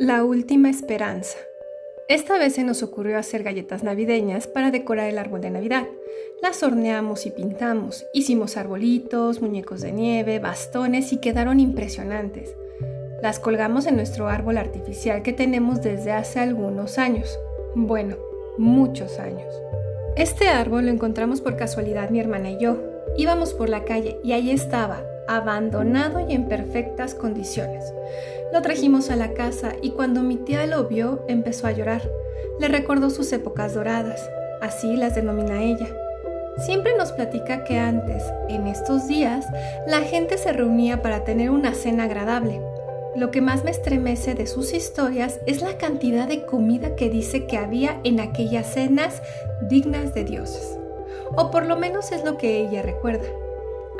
La última esperanza. Esta vez se nos ocurrió hacer galletas navideñas para decorar el árbol de Navidad. Las horneamos y pintamos. Hicimos arbolitos, muñecos de nieve, bastones y quedaron impresionantes. Las colgamos en nuestro árbol artificial que tenemos desde hace algunos años. Bueno, muchos años. Este árbol lo encontramos por casualidad mi hermana y yo. Íbamos por la calle y ahí estaba, abandonado y en perfectas condiciones. Lo trajimos a la casa y cuando mi tía lo vio empezó a llorar. Le recordó sus épocas doradas, así las denomina ella. Siempre nos platica que antes, en estos días, la gente se reunía para tener una cena agradable. Lo que más me estremece de sus historias es la cantidad de comida que dice que había en aquellas cenas dignas de dioses. O por lo menos es lo que ella recuerda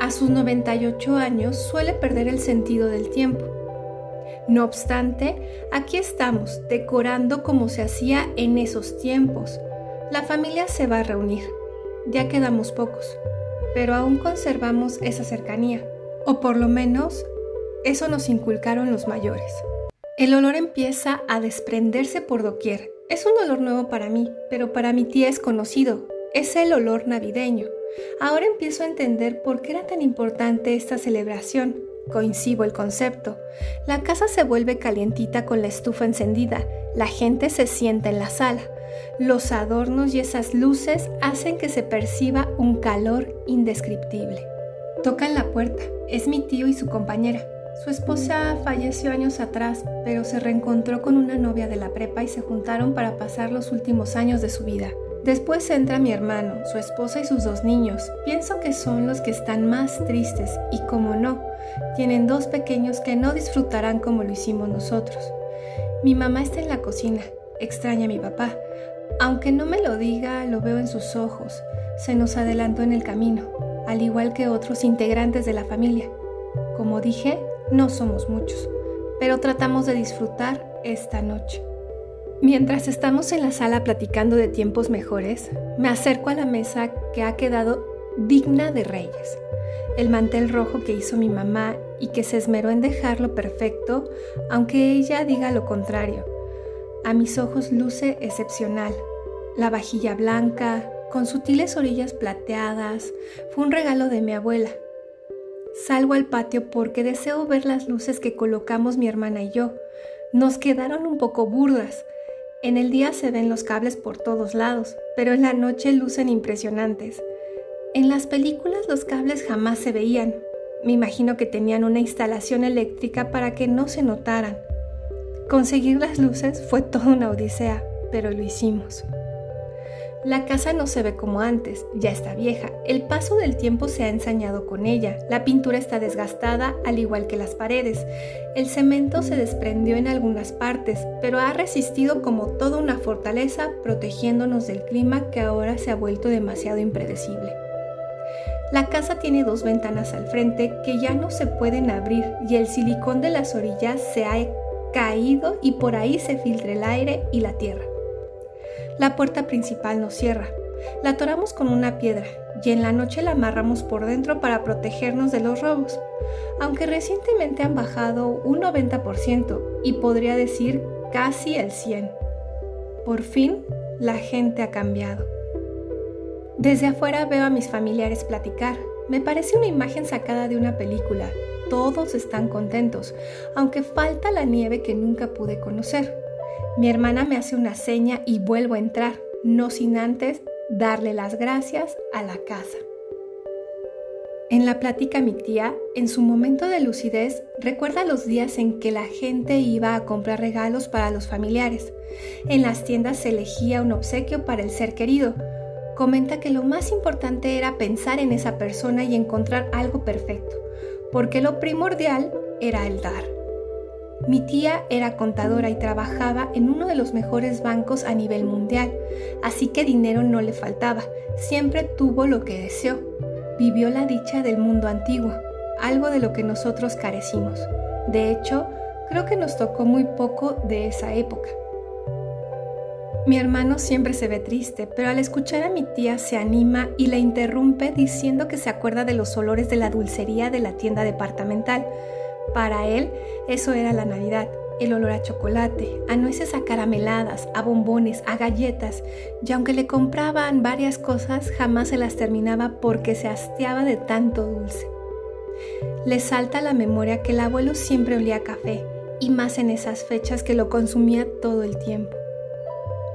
a sus 98 años suele perder el sentido del tiempo. No obstante, aquí estamos, decorando como se hacía en esos tiempos. La familia se va a reunir. Ya quedamos pocos, pero aún conservamos esa cercanía, o por lo menos eso nos inculcaron los mayores. El olor empieza a desprenderse por doquier. Es un olor nuevo para mí, pero para mi tía es conocido. Es el olor navideño. Ahora empiezo a entender por qué era tan importante esta celebración. Coincido el concepto. La casa se vuelve calientita con la estufa encendida. La gente se sienta en la sala. Los adornos y esas luces hacen que se perciba un calor indescriptible. Tocan la puerta. Es mi tío y su compañera. Su esposa falleció años atrás, pero se reencontró con una novia de la prepa y se juntaron para pasar los últimos años de su vida. Después entra mi hermano, su esposa y sus dos niños. Pienso que son los que están más tristes y como no, tienen dos pequeños que no disfrutarán como lo hicimos nosotros. Mi mamá está en la cocina, extraña a mi papá. Aunque no me lo diga, lo veo en sus ojos. Se nos adelantó en el camino, al igual que otros integrantes de la familia. Como dije, no somos muchos, pero tratamos de disfrutar esta noche. Mientras estamos en la sala platicando de tiempos mejores, me acerco a la mesa que ha quedado digna de reyes. El mantel rojo que hizo mi mamá y que se esmeró en dejarlo perfecto, aunque ella diga lo contrario. A mis ojos luce excepcional. La vajilla blanca, con sutiles orillas plateadas, fue un regalo de mi abuela. Salgo al patio porque deseo ver las luces que colocamos mi hermana y yo. Nos quedaron un poco burdas, en el día se ven los cables por todos lados, pero en la noche lucen impresionantes. En las películas los cables jamás se veían. Me imagino que tenían una instalación eléctrica para que no se notaran. Conseguir las luces fue toda una odisea, pero lo hicimos. La casa no se ve como antes, ya está vieja. El paso del tiempo se ha ensañado con ella. La pintura está desgastada, al igual que las paredes. El cemento se desprendió en algunas partes, pero ha resistido como toda una fortaleza, protegiéndonos del clima que ahora se ha vuelto demasiado impredecible. La casa tiene dos ventanas al frente que ya no se pueden abrir y el silicón de las orillas se ha caído y por ahí se filtra el aire y la tierra. La puerta principal no cierra. La atoramos con una piedra y en la noche la amarramos por dentro para protegernos de los robos, aunque recientemente han bajado un 90% y podría decir casi el 100%. Por fin, la gente ha cambiado. Desde afuera veo a mis familiares platicar. Me parece una imagen sacada de una película. Todos están contentos, aunque falta la nieve que nunca pude conocer. Mi hermana me hace una seña y vuelvo a entrar, no sin antes darle las gracias a la casa. En la plática mi tía, en su momento de lucidez, recuerda los días en que la gente iba a comprar regalos para los familiares. En las tiendas se elegía un obsequio para el ser querido. Comenta que lo más importante era pensar en esa persona y encontrar algo perfecto, porque lo primordial era el dar. Mi tía era contadora y trabajaba en uno de los mejores bancos a nivel mundial, así que dinero no le faltaba, siempre tuvo lo que deseó. Vivió la dicha del mundo antiguo, algo de lo que nosotros carecimos. De hecho, creo que nos tocó muy poco de esa época. Mi hermano siempre se ve triste, pero al escuchar a mi tía se anima y la interrumpe diciendo que se acuerda de los olores de la dulcería de la tienda departamental para él eso era la Navidad el olor a chocolate, a nueces acarameladas, a bombones, a galletas, y aunque le compraban varias cosas, jamás se las terminaba porque se hastiaba de tanto dulce. Le salta a la memoria que el abuelo siempre olía a café, y más en esas fechas que lo consumía todo el tiempo.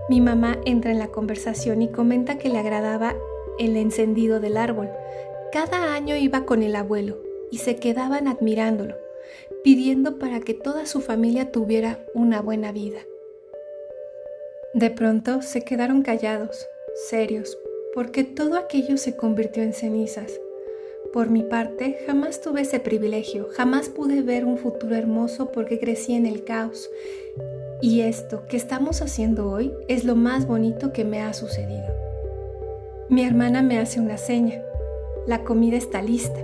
Mi mamá entra en la conversación y comenta que le agradaba el encendido del árbol. Cada año iba con el abuelo y se quedaban admirándolo pidiendo para que toda su familia tuviera una buena vida. De pronto se quedaron callados, serios, porque todo aquello se convirtió en cenizas. Por mi parte, jamás tuve ese privilegio, jamás pude ver un futuro hermoso porque crecí en el caos. Y esto que estamos haciendo hoy es lo más bonito que me ha sucedido. Mi hermana me hace una seña. La comida está lista.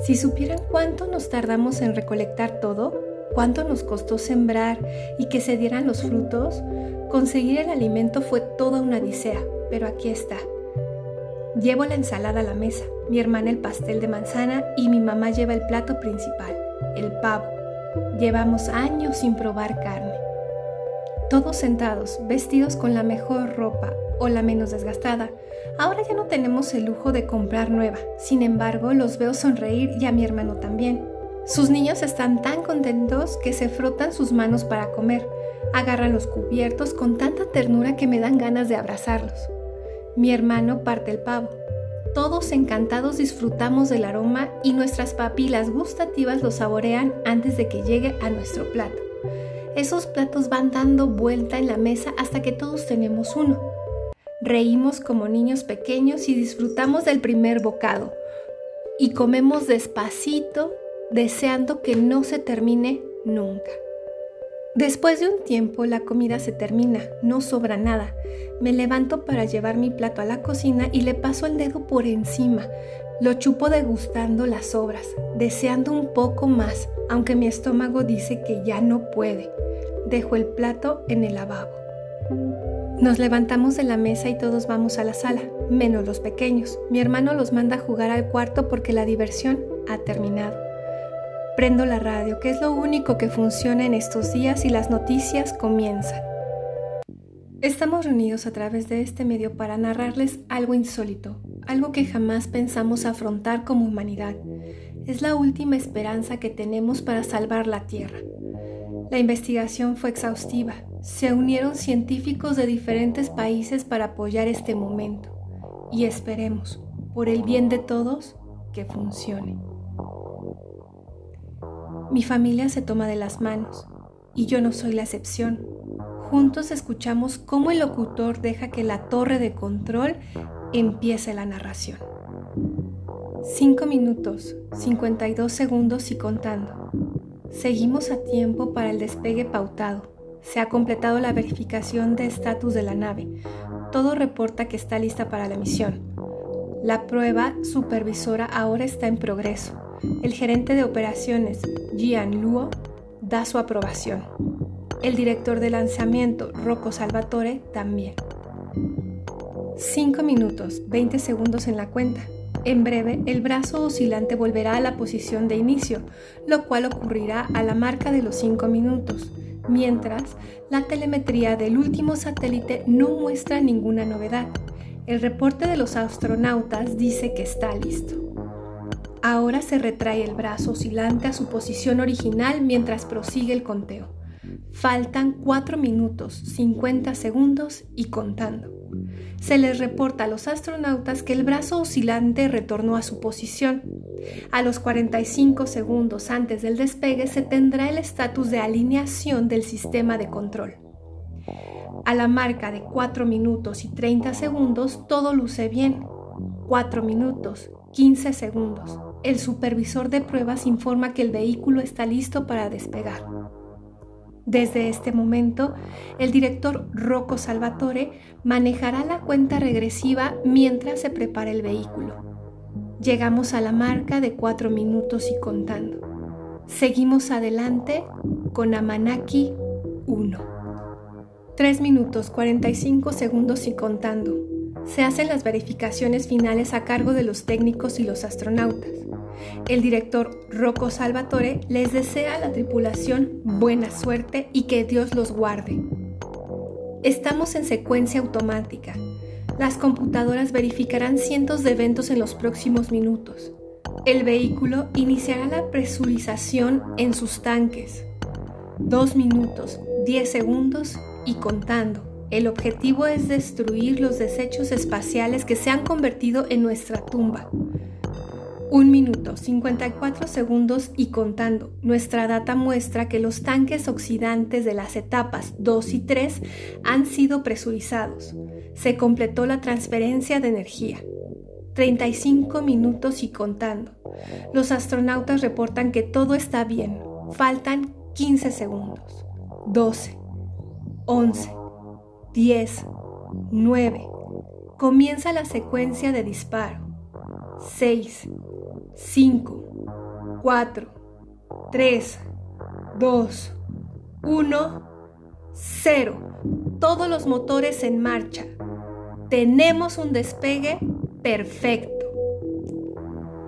Si supieran cuánto nos tardamos en recolectar todo, cuánto nos costó sembrar y que se dieran los frutos, conseguir el alimento fue toda una odisea, pero aquí está. Llevo la ensalada a la mesa, mi hermana el pastel de manzana y mi mamá lleva el plato principal, el pavo. Llevamos años sin probar carne. Todos sentados, vestidos con la mejor ropa o la menos desgastada, Ahora ya no tenemos el lujo de comprar nueva, sin embargo los veo sonreír y a mi hermano también. Sus niños están tan contentos que se frotan sus manos para comer, agarran los cubiertos con tanta ternura que me dan ganas de abrazarlos. Mi hermano parte el pavo. Todos encantados disfrutamos del aroma y nuestras papilas gustativas lo saborean antes de que llegue a nuestro plato. Esos platos van dando vuelta en la mesa hasta que todos tenemos uno. Reímos como niños pequeños y disfrutamos del primer bocado. Y comemos despacito, deseando que no se termine nunca. Después de un tiempo la comida se termina, no sobra nada. Me levanto para llevar mi plato a la cocina y le paso el dedo por encima. Lo chupo degustando las sobras, deseando un poco más, aunque mi estómago dice que ya no puede. Dejo el plato en el lavabo. Nos levantamos de la mesa y todos vamos a la sala, menos los pequeños. Mi hermano los manda a jugar al cuarto porque la diversión ha terminado. Prendo la radio, que es lo único que funciona en estos días y las noticias comienzan. Estamos reunidos a través de este medio para narrarles algo insólito, algo que jamás pensamos afrontar como humanidad. Es la última esperanza que tenemos para salvar la Tierra. La investigación fue exhaustiva. Se unieron científicos de diferentes países para apoyar este momento. Y esperemos, por el bien de todos, que funcione. Mi familia se toma de las manos, y yo no soy la excepción. Juntos escuchamos cómo el locutor deja que la torre de control empiece la narración. 5 minutos, 52 segundos y contando. Seguimos a tiempo para el despegue pautado. Se ha completado la verificación de estatus de la nave. Todo reporta que está lista para la misión. La prueba supervisora ahora está en progreso. El gerente de operaciones, Gian Luo, da su aprobación. El director de lanzamiento, Rocco Salvatore, también. 5 minutos, 20 segundos en la cuenta. En breve, el brazo oscilante volverá a la posición de inicio, lo cual ocurrirá a la marca de los 5 minutos, mientras la telemetría del último satélite no muestra ninguna novedad. El reporte de los astronautas dice que está listo. Ahora se retrae el brazo oscilante a su posición original mientras prosigue el conteo. Faltan 4 minutos, 50 segundos y contando se les reporta a los astronautas que el brazo oscilante retornó a su posición. A los 45 segundos antes del despegue se tendrá el estatus de alineación del sistema de control. A la marca de 4 minutos y 30 segundos todo luce bien. 4 minutos, 15 segundos. El supervisor de pruebas informa que el vehículo está listo para despegar. Desde este momento, el director Rocco Salvatore manejará la cuenta regresiva mientras se prepara el vehículo. Llegamos a la marca de 4 minutos y contando. Seguimos adelante con Amanaki 1. 3 minutos 45 segundos y contando. Se hacen las verificaciones finales a cargo de los técnicos y los astronautas. El director Rocco Salvatore les desea a la tripulación buena suerte y que Dios los guarde. Estamos en secuencia automática. Las computadoras verificarán cientos de eventos en los próximos minutos. El vehículo iniciará la presurización en sus tanques. Dos minutos, diez segundos y contando. El objetivo es destruir los desechos espaciales que se han convertido en nuestra tumba. Un minuto, 54 segundos y contando. Nuestra data muestra que los tanques oxidantes de las etapas 2 y 3 han sido presurizados. Se completó la transferencia de energía. 35 minutos y contando. Los astronautas reportan que todo está bien. Faltan 15 segundos. 12. 11. 10, 9. Comienza la secuencia de disparo. 6, 5, 4, 3, 2, 1, 0. Todos los motores en marcha. Tenemos un despegue perfecto.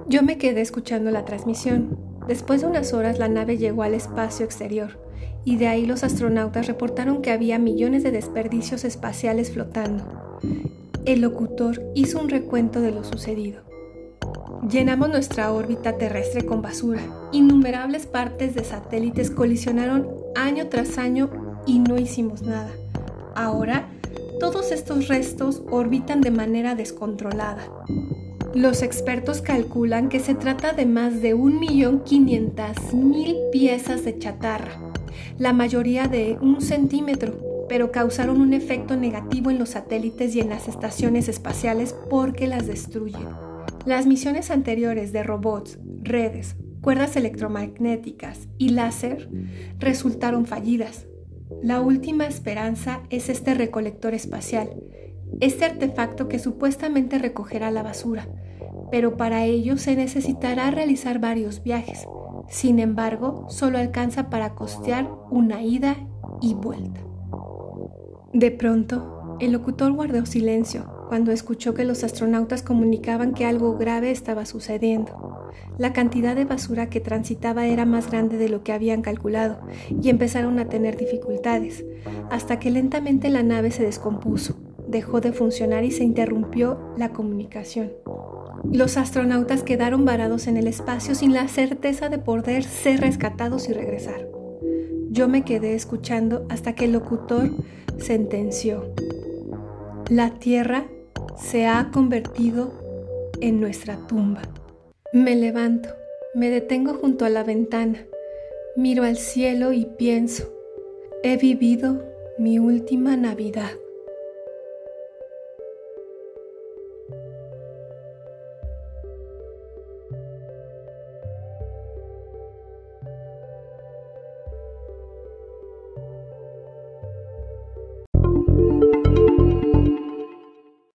Yo me quedé escuchando la transmisión. Después de unas horas la nave llegó al espacio exterior y de ahí los astronautas reportaron que había millones de desperdicios espaciales flotando. El locutor hizo un recuento de lo sucedido. Llenamos nuestra órbita terrestre con basura. Innumerables partes de satélites colisionaron año tras año y no hicimos nada. Ahora, todos estos restos orbitan de manera descontrolada. Los expertos calculan que se trata de más de 1.500.000 piezas de chatarra, la mayoría de un centímetro, pero causaron un efecto negativo en los satélites y en las estaciones espaciales porque las destruyen. Las misiones anteriores de robots, redes, cuerdas electromagnéticas y láser resultaron fallidas. La última esperanza es este recolector espacial, este artefacto que supuestamente recogerá la basura, pero para ello se necesitará realizar varios viajes. Sin embargo, solo alcanza para costear una ida y vuelta. De pronto, el locutor guardó silencio cuando escuchó que los astronautas comunicaban que algo grave estaba sucediendo. La cantidad de basura que transitaba era más grande de lo que habían calculado y empezaron a tener dificultades, hasta que lentamente la nave se descompuso, dejó de funcionar y se interrumpió la comunicación. Los astronautas quedaron varados en el espacio sin la certeza de poder ser rescatados y regresar. Yo me quedé escuchando hasta que el locutor sentenció. La Tierra se ha convertido en nuestra tumba. Me levanto, me detengo junto a la ventana, miro al cielo y pienso, he vivido mi última Navidad.